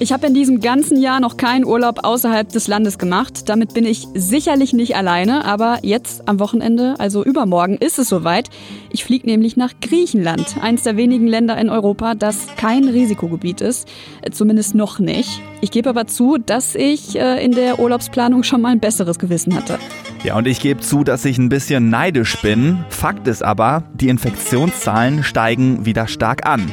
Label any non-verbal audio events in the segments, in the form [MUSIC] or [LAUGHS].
Ich habe in diesem ganzen Jahr noch keinen Urlaub außerhalb des Landes gemacht. Damit bin ich sicherlich nicht alleine, aber jetzt am Wochenende, also übermorgen, ist es soweit. Ich fliege nämlich nach Griechenland, eines der wenigen Länder in Europa, das kein Risikogebiet ist, äh, zumindest noch nicht. Ich gebe aber zu, dass ich äh, in der Urlaubsplanung schon mal ein besseres Gewissen hatte. Ja, und ich gebe zu, dass ich ein bisschen neidisch bin. Fakt ist aber, die Infektionszahlen steigen wieder stark an.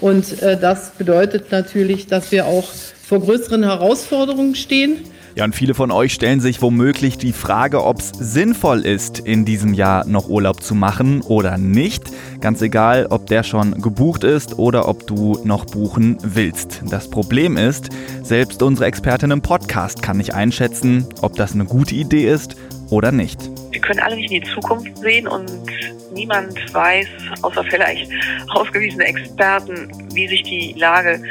Und äh, das bedeutet natürlich, dass wir auch vor größeren Herausforderungen stehen. Ja, und viele von euch stellen sich womöglich die Frage, ob es sinnvoll ist, in diesem Jahr noch Urlaub zu machen oder nicht. Ganz egal, ob der schon gebucht ist oder ob du noch buchen willst. Das Problem ist, selbst unsere Expertin im Podcast kann nicht einschätzen, ob das eine gute Idee ist oder nicht. Wir können alle nicht in die Zukunft sehen und niemand weiß, außer vielleicht ausgewiesene Experten, wie sich die Lage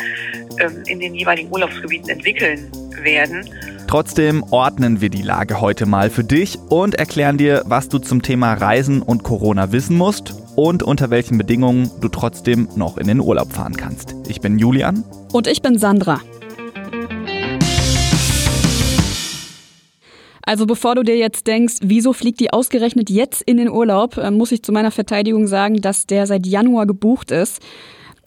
ähm, in den jeweiligen Urlaubsgebieten entwickeln werden. Trotzdem ordnen wir die Lage heute mal für dich und erklären dir, was du zum Thema Reisen und Corona wissen musst und unter welchen Bedingungen du trotzdem noch in den Urlaub fahren kannst. Ich bin Julian. Und ich bin Sandra. Also bevor du dir jetzt denkst, wieso fliegt die ausgerechnet jetzt in den Urlaub, äh, muss ich zu meiner Verteidigung sagen, dass der seit Januar gebucht ist.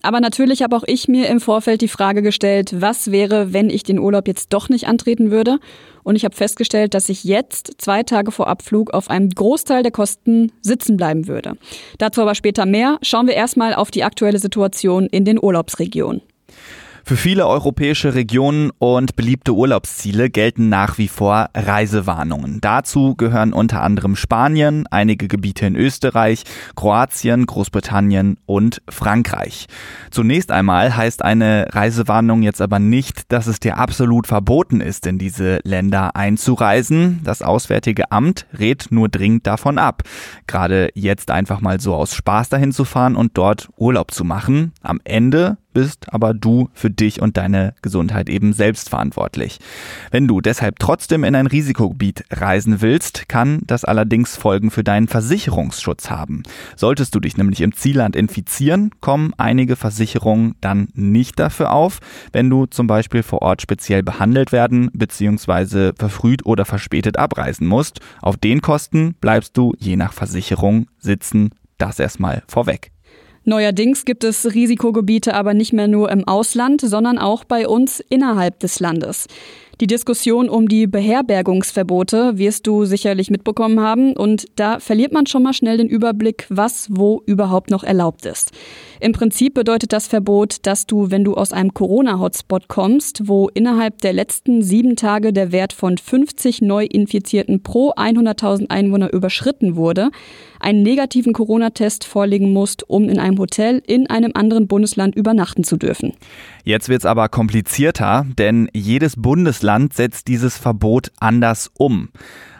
Aber natürlich habe auch ich mir im Vorfeld die Frage gestellt, was wäre, wenn ich den Urlaub jetzt doch nicht antreten würde? Und ich habe festgestellt, dass ich jetzt zwei Tage vor Abflug auf einem Großteil der Kosten sitzen bleiben würde. Dazu aber später mehr. Schauen wir erstmal auf die aktuelle Situation in den Urlaubsregionen. Für viele europäische Regionen und beliebte Urlaubsziele gelten nach wie vor Reisewarnungen. Dazu gehören unter anderem Spanien, einige Gebiete in Österreich, Kroatien, Großbritannien und Frankreich. Zunächst einmal heißt eine Reisewarnung jetzt aber nicht, dass es dir absolut verboten ist, in diese Länder einzureisen. Das Auswärtige Amt rät nur dringend davon ab, gerade jetzt einfach mal so aus Spaß dahin zu fahren und dort Urlaub zu machen. Am Ende bist aber du für dich und deine Gesundheit eben selbst verantwortlich. Wenn du deshalb trotzdem in ein Risikogebiet reisen willst, kann das allerdings Folgen für deinen Versicherungsschutz haben. Solltest du dich nämlich im Zielland infizieren, kommen einige Versicherungen dann nicht dafür auf, wenn du zum Beispiel vor Ort speziell behandelt werden bzw. verfrüht oder verspätet abreisen musst. Auf den Kosten bleibst du je nach Versicherung sitzen. Das erstmal vorweg. Neuerdings gibt es Risikogebiete aber nicht mehr nur im Ausland, sondern auch bei uns innerhalb des Landes. Die Diskussion um die Beherbergungsverbote wirst du sicherlich mitbekommen haben und da verliert man schon mal schnell den Überblick, was wo überhaupt noch erlaubt ist. Im Prinzip bedeutet das Verbot, dass du, wenn du aus einem Corona-Hotspot kommst, wo innerhalb der letzten sieben Tage der Wert von 50 Neuinfizierten pro 100.000 Einwohner überschritten wurde, einen negativen Corona-Test vorlegen musst, um in einem Hotel in einem anderen Bundesland übernachten zu dürfen. Jetzt wird es aber komplizierter, denn jedes Bundesland setzt dieses Verbot anders um.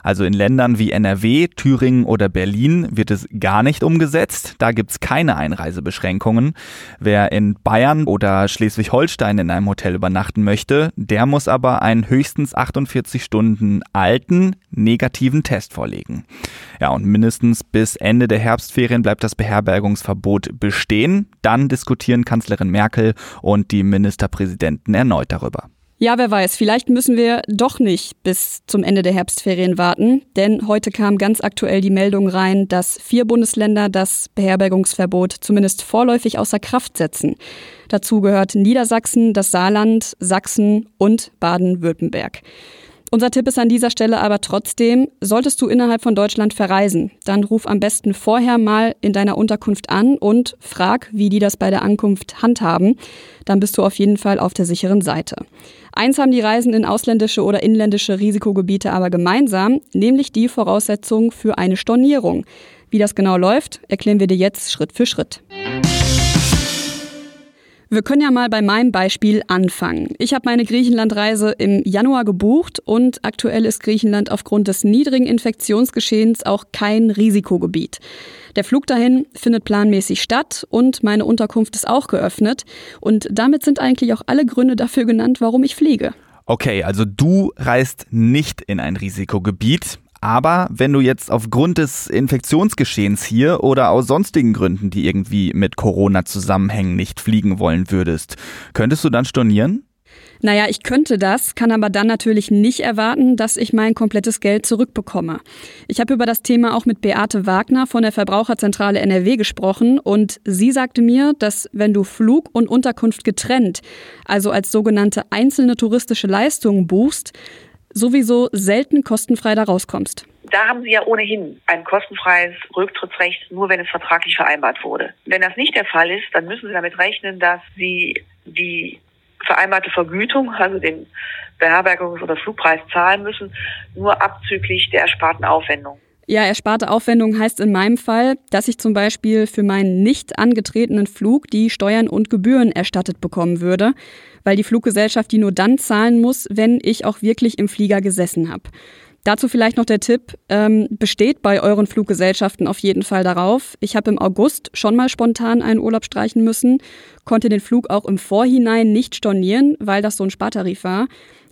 Also in Ländern wie NRW, Thüringen oder Berlin wird es gar nicht umgesetzt. Da gibt es keine Einreisebeschränkungen. Wer in Bayern oder Schleswig-Holstein in einem Hotel übernachten möchte, der muss aber einen höchstens 48 Stunden alten negativen Test vorlegen. Ja, und mindestens bis Ende der Herbstferien bleibt das Beherbergungsverbot bestehen. Dann diskutieren Kanzlerin Merkel und die Ministerpräsidenten erneut darüber. Ja, wer weiß, vielleicht müssen wir doch nicht bis zum Ende der Herbstferien warten, denn heute kam ganz aktuell die Meldung rein, dass vier Bundesländer das Beherbergungsverbot zumindest vorläufig außer Kraft setzen. Dazu gehört Niedersachsen, das Saarland, Sachsen und Baden-Württemberg. Unser Tipp ist an dieser Stelle aber trotzdem, solltest du innerhalb von Deutschland verreisen, dann ruf am besten vorher mal in deiner Unterkunft an und frag, wie die das bei der Ankunft handhaben. Dann bist du auf jeden Fall auf der sicheren Seite. Eins haben die Reisen in ausländische oder inländische Risikogebiete aber gemeinsam, nämlich die Voraussetzung für eine Stornierung. Wie das genau läuft, erklären wir dir jetzt Schritt für Schritt. Wir können ja mal bei meinem Beispiel anfangen. Ich habe meine Griechenlandreise im Januar gebucht und aktuell ist Griechenland aufgrund des niedrigen Infektionsgeschehens auch kein Risikogebiet. Der Flug dahin findet planmäßig statt und meine Unterkunft ist auch geöffnet und damit sind eigentlich auch alle Gründe dafür genannt, warum ich fliege. Okay, also du reist nicht in ein Risikogebiet. Aber wenn du jetzt aufgrund des Infektionsgeschehens hier oder aus sonstigen Gründen, die irgendwie mit Corona zusammenhängen, nicht fliegen wollen würdest, könntest du dann stornieren? Naja, ich könnte das, kann aber dann natürlich nicht erwarten, dass ich mein komplettes Geld zurückbekomme. Ich habe über das Thema auch mit Beate Wagner von der Verbraucherzentrale NRW gesprochen und sie sagte mir, dass wenn du Flug und Unterkunft getrennt, also als sogenannte einzelne touristische Leistungen buchst, sowieso selten kostenfrei da rauskommst. Da haben Sie ja ohnehin ein kostenfreies Rücktrittsrecht, nur wenn es vertraglich vereinbart wurde. Wenn das nicht der Fall ist, dann müssen Sie damit rechnen, dass Sie die vereinbarte Vergütung, also den Beherbergungs- oder Flugpreis zahlen müssen, nur abzüglich der ersparten Aufwendung. Ja, ersparte Aufwendung heißt in meinem Fall, dass ich zum Beispiel für meinen nicht angetretenen Flug die Steuern und Gebühren erstattet bekommen würde, weil die Fluggesellschaft die nur dann zahlen muss, wenn ich auch wirklich im Flieger gesessen habe. Dazu vielleicht noch der Tipp, ähm, besteht bei euren Fluggesellschaften auf jeden Fall darauf. Ich habe im August schon mal spontan einen Urlaub streichen müssen, konnte den Flug auch im Vorhinein nicht stornieren, weil das so ein Spartarif war,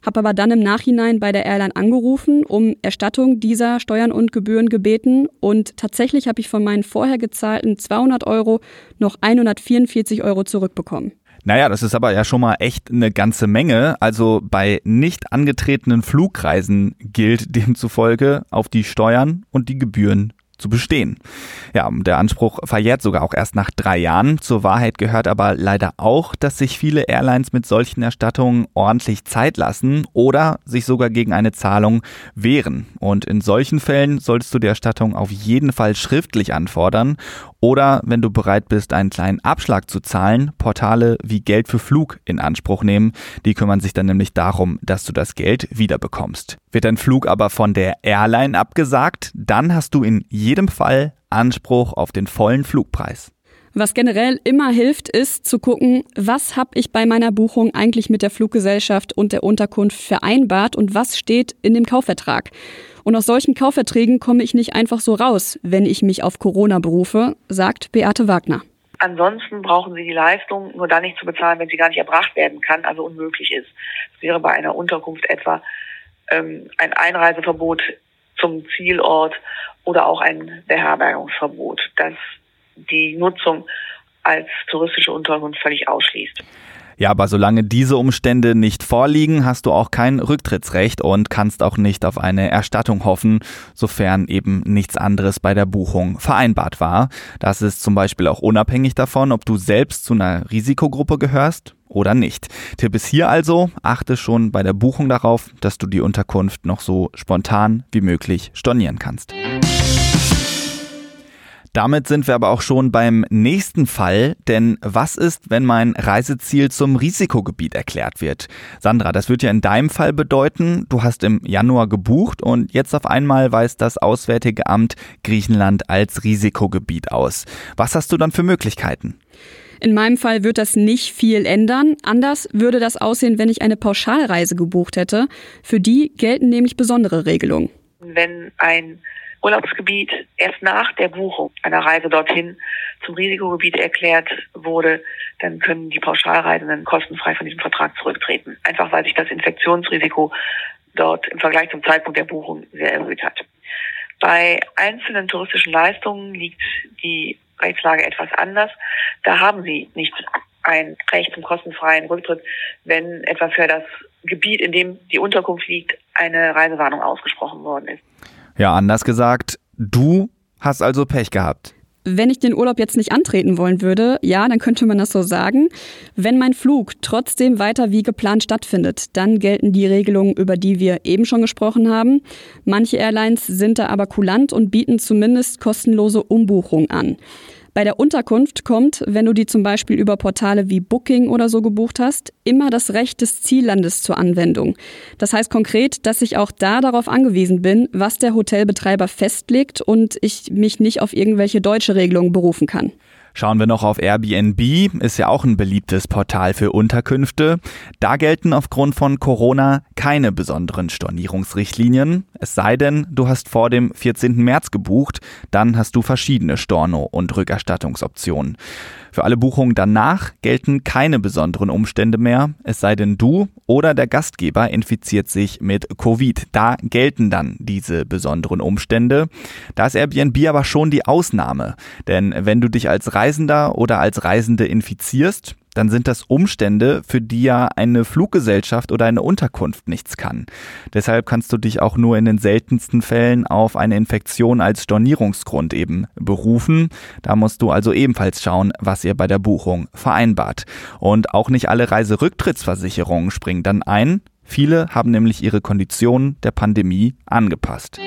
habe aber dann im Nachhinein bei der Airline angerufen, um Erstattung dieser Steuern und Gebühren gebeten und tatsächlich habe ich von meinen vorher gezahlten 200 Euro noch 144 Euro zurückbekommen. Naja, das ist aber ja schon mal echt eine ganze Menge. Also bei nicht angetretenen Flugreisen gilt demzufolge auf die Steuern und die Gebühren zu bestehen. Ja, der Anspruch verjährt sogar auch erst nach drei Jahren. Zur Wahrheit gehört aber leider auch, dass sich viele Airlines mit solchen Erstattungen ordentlich Zeit lassen oder sich sogar gegen eine Zahlung wehren. Und in solchen Fällen solltest du die Erstattung auf jeden Fall schriftlich anfordern oder wenn du bereit bist, einen kleinen Abschlag zu zahlen, Portale wie Geld für Flug in Anspruch nehmen. Die kümmern sich dann nämlich darum, dass du das Geld wiederbekommst. Wird dein Flug aber von der Airline abgesagt, dann hast du in jedem Fall Anspruch auf den vollen Flugpreis. Was generell immer hilft, ist zu gucken, was habe ich bei meiner Buchung eigentlich mit der Fluggesellschaft und der Unterkunft vereinbart und was steht in dem Kaufvertrag. Und aus solchen Kaufverträgen komme ich nicht einfach so raus, wenn ich mich auf Corona berufe, sagt Beate Wagner. Ansonsten brauchen Sie die Leistung nur dann nicht zu bezahlen, wenn sie gar nicht erbracht werden kann, also unmöglich ist. Es wäre bei einer Unterkunft etwa ähm, ein Einreiseverbot zum Zielort oder auch ein Beherbergungsverbot, das die Nutzung als touristische Unterkunft völlig ausschließt. Ja, aber solange diese Umstände nicht vorliegen, hast du auch kein Rücktrittsrecht und kannst auch nicht auf eine Erstattung hoffen, sofern eben nichts anderes bei der Buchung vereinbart war. Das ist zum Beispiel auch unabhängig davon, ob du selbst zu einer Risikogruppe gehörst oder nicht. Tipp ist hier also, achte schon bei der Buchung darauf, dass du die Unterkunft noch so spontan wie möglich stornieren kannst. Damit sind wir aber auch schon beim nächsten Fall, denn was ist, wenn mein Reiseziel zum Risikogebiet erklärt wird? Sandra, das wird ja in deinem Fall bedeuten, du hast im Januar gebucht und jetzt auf einmal weist das Auswärtige Amt Griechenland als Risikogebiet aus. Was hast du dann für Möglichkeiten? In meinem Fall wird das nicht viel ändern. Anders würde das aussehen, wenn ich eine Pauschalreise gebucht hätte. Für die gelten nämlich besondere Regelungen. Wenn ein Urlaubsgebiet erst nach der Buchung einer Reise dorthin zum Risikogebiet erklärt wurde, dann können die Pauschalreisenden kostenfrei von diesem Vertrag zurücktreten. Einfach weil sich das Infektionsrisiko dort im Vergleich zum Zeitpunkt der Buchung sehr erhöht hat. Bei einzelnen touristischen Leistungen liegt die Rechtslage etwas anders. Da haben Sie nicht ein Recht zum kostenfreien Rücktritt, wenn etwa für das Gebiet, in dem die Unterkunft liegt, eine Reisewarnung ausgesprochen worden ist. Ja, anders gesagt, du hast also Pech gehabt. Wenn ich den Urlaub jetzt nicht antreten wollen würde, ja, dann könnte man das so sagen. Wenn mein Flug trotzdem weiter wie geplant stattfindet, dann gelten die Regelungen, über die wir eben schon gesprochen haben. Manche Airlines sind da aber kulant und bieten zumindest kostenlose Umbuchungen an. Bei der Unterkunft kommt, wenn du die zum Beispiel über Portale wie Booking oder so gebucht hast, immer das Recht des Ziellandes zur Anwendung. Das heißt konkret, dass ich auch da darauf angewiesen bin, was der Hotelbetreiber festlegt und ich mich nicht auf irgendwelche deutsche Regelungen berufen kann. Schauen wir noch auf Airbnb, ist ja auch ein beliebtes Portal für Unterkünfte. Da gelten aufgrund von Corona keine besonderen Stornierungsrichtlinien. Es sei denn, du hast vor dem 14. März gebucht, dann hast du verschiedene Storno- und Rückerstattungsoptionen. Für alle Buchungen danach gelten keine besonderen Umstände mehr, es sei denn du oder der Gastgeber infiziert sich mit Covid. Da gelten dann diese besonderen Umstände. Da ist Airbnb aber schon die Ausnahme, denn wenn du dich als Reisender oder als Reisende infizierst, dann sind das Umstände, für die ja eine Fluggesellschaft oder eine Unterkunft nichts kann. Deshalb kannst du dich auch nur in den seltensten Fällen auf eine Infektion als Stornierungsgrund eben berufen. Da musst du also ebenfalls schauen, was ihr bei der Buchung vereinbart. Und auch nicht alle Reiserücktrittsversicherungen springen dann ein. Viele haben nämlich ihre Konditionen der Pandemie angepasst.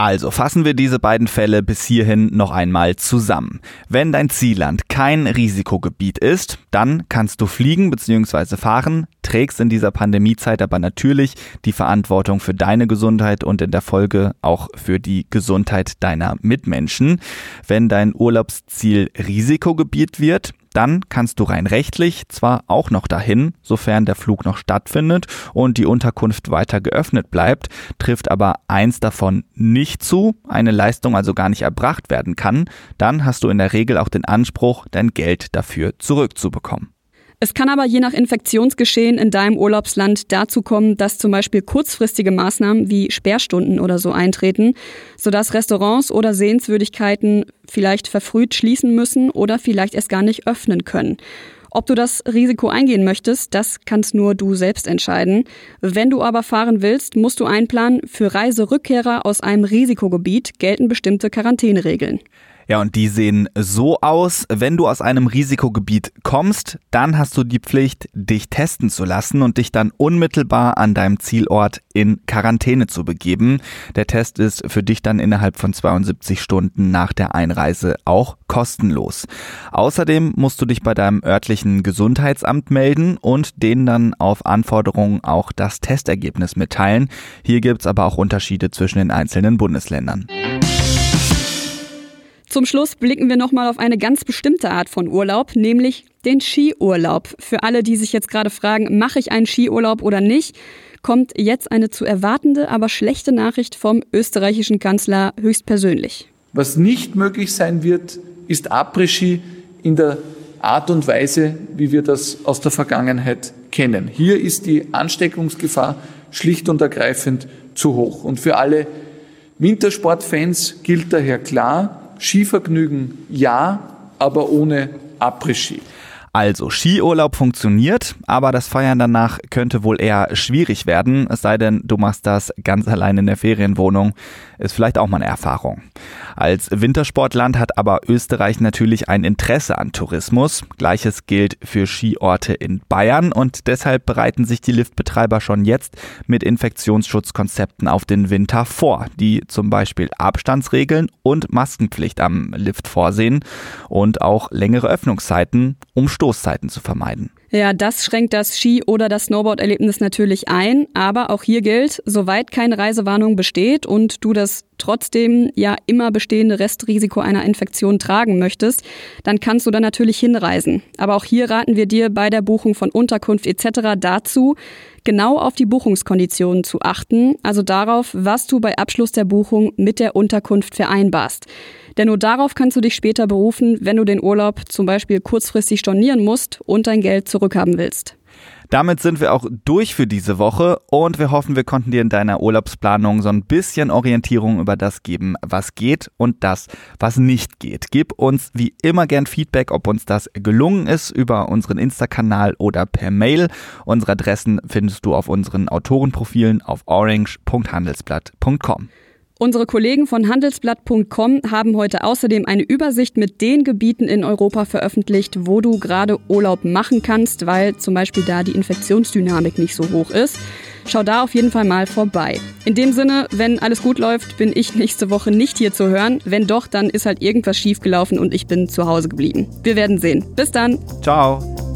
Also fassen wir diese beiden Fälle bis hierhin noch einmal zusammen. Wenn dein Zielland kein Risikogebiet ist, dann kannst du fliegen bzw. fahren, trägst in dieser Pandemiezeit aber natürlich die Verantwortung für deine Gesundheit und in der Folge auch für die Gesundheit deiner Mitmenschen. Wenn dein Urlaubsziel Risikogebiet wird, dann kannst du rein rechtlich zwar auch noch dahin, sofern der Flug noch stattfindet und die Unterkunft weiter geöffnet bleibt, trifft aber eins davon nicht zu, eine Leistung also gar nicht erbracht werden kann, dann hast du in der Regel auch den Anspruch, dein Geld dafür zurückzubekommen. Es kann aber je nach Infektionsgeschehen in deinem Urlaubsland dazu kommen, dass zum Beispiel kurzfristige Maßnahmen wie Sperrstunden oder so eintreten, sodass Restaurants oder Sehenswürdigkeiten vielleicht verfrüht schließen müssen oder vielleicht erst gar nicht öffnen können. Ob du das Risiko eingehen möchtest, das kannst nur du selbst entscheiden. Wenn du aber fahren willst, musst du einplanen, für Reiserückkehrer aus einem Risikogebiet gelten bestimmte Quarantäneregeln. Ja, und die sehen so aus, wenn du aus einem Risikogebiet kommst, dann hast du die Pflicht, dich testen zu lassen und dich dann unmittelbar an deinem Zielort in Quarantäne zu begeben. Der Test ist für dich dann innerhalb von 72 Stunden nach der Einreise auch kostenlos. Außerdem musst du dich bei deinem örtlichen Gesundheitsamt melden und denen dann auf Anforderungen auch das Testergebnis mitteilen. Hier gibt's aber auch Unterschiede zwischen den einzelnen Bundesländern. Zum Schluss blicken wir nochmal auf eine ganz bestimmte Art von Urlaub, nämlich den Skiurlaub. Für alle, die sich jetzt gerade fragen, mache ich einen Skiurlaub oder nicht, kommt jetzt eine zu erwartende, aber schlechte Nachricht vom österreichischen Kanzler höchstpersönlich. Was nicht möglich sein wird, ist Après-Ski in der Art und Weise, wie wir das aus der Vergangenheit kennen. Hier ist die Ansteckungsgefahr schlicht und ergreifend zu hoch. Und für alle Wintersportfans gilt daher klar, Skivergnügen ja, aber ohne Après-Ski. Also, Skiurlaub funktioniert, aber das Feiern danach könnte wohl eher schwierig werden, es sei denn, du machst das ganz allein in der Ferienwohnung. Ist vielleicht auch mal eine Erfahrung. Als Wintersportland hat aber Österreich natürlich ein Interesse an Tourismus. Gleiches gilt für Skiorte in Bayern und deshalb bereiten sich die Liftbetreiber schon jetzt mit Infektionsschutzkonzepten auf den Winter vor, die zum Beispiel Abstandsregeln und Maskenpflicht am Lift vorsehen und auch längere Öffnungszeiten, um Stoßzeiten zu vermeiden. Ja, das schränkt das Ski- oder das Snowboard-Erlebnis natürlich ein, aber auch hier gilt, soweit keine Reisewarnung besteht und du das trotzdem ja immer bestehende Restrisiko einer Infektion tragen möchtest, dann kannst du da natürlich hinreisen. Aber auch hier raten wir dir bei der Buchung von Unterkunft etc. dazu, genau auf die Buchungskonditionen zu achten, also darauf, was du bei Abschluss der Buchung mit der Unterkunft vereinbarst. Denn nur darauf kannst du dich später berufen, wenn du den Urlaub zum Beispiel kurzfristig stornieren musst und dein Geld zurückhaben willst. Damit sind wir auch durch für diese Woche und wir hoffen, wir konnten dir in deiner Urlaubsplanung so ein bisschen Orientierung über das geben, was geht und das, was nicht geht. Gib uns wie immer gern Feedback, ob uns das gelungen ist, über unseren Insta-Kanal oder per Mail. Unsere Adressen findest du auf unseren Autorenprofilen auf orange.handelsblatt.com. Unsere Kollegen von handelsblatt.com haben heute außerdem eine Übersicht mit den Gebieten in Europa veröffentlicht, wo du gerade Urlaub machen kannst, weil zum Beispiel da die Infektionsdynamik nicht so hoch ist. Schau da auf jeden Fall mal vorbei. In dem Sinne, wenn alles gut läuft, bin ich [LAUGHS] nächste Woche nicht hier zu hören. Wenn doch, dann ist halt irgendwas schiefgelaufen und ich bin zu Hause geblieben. Wir werden sehen. Bis dann. Ciao.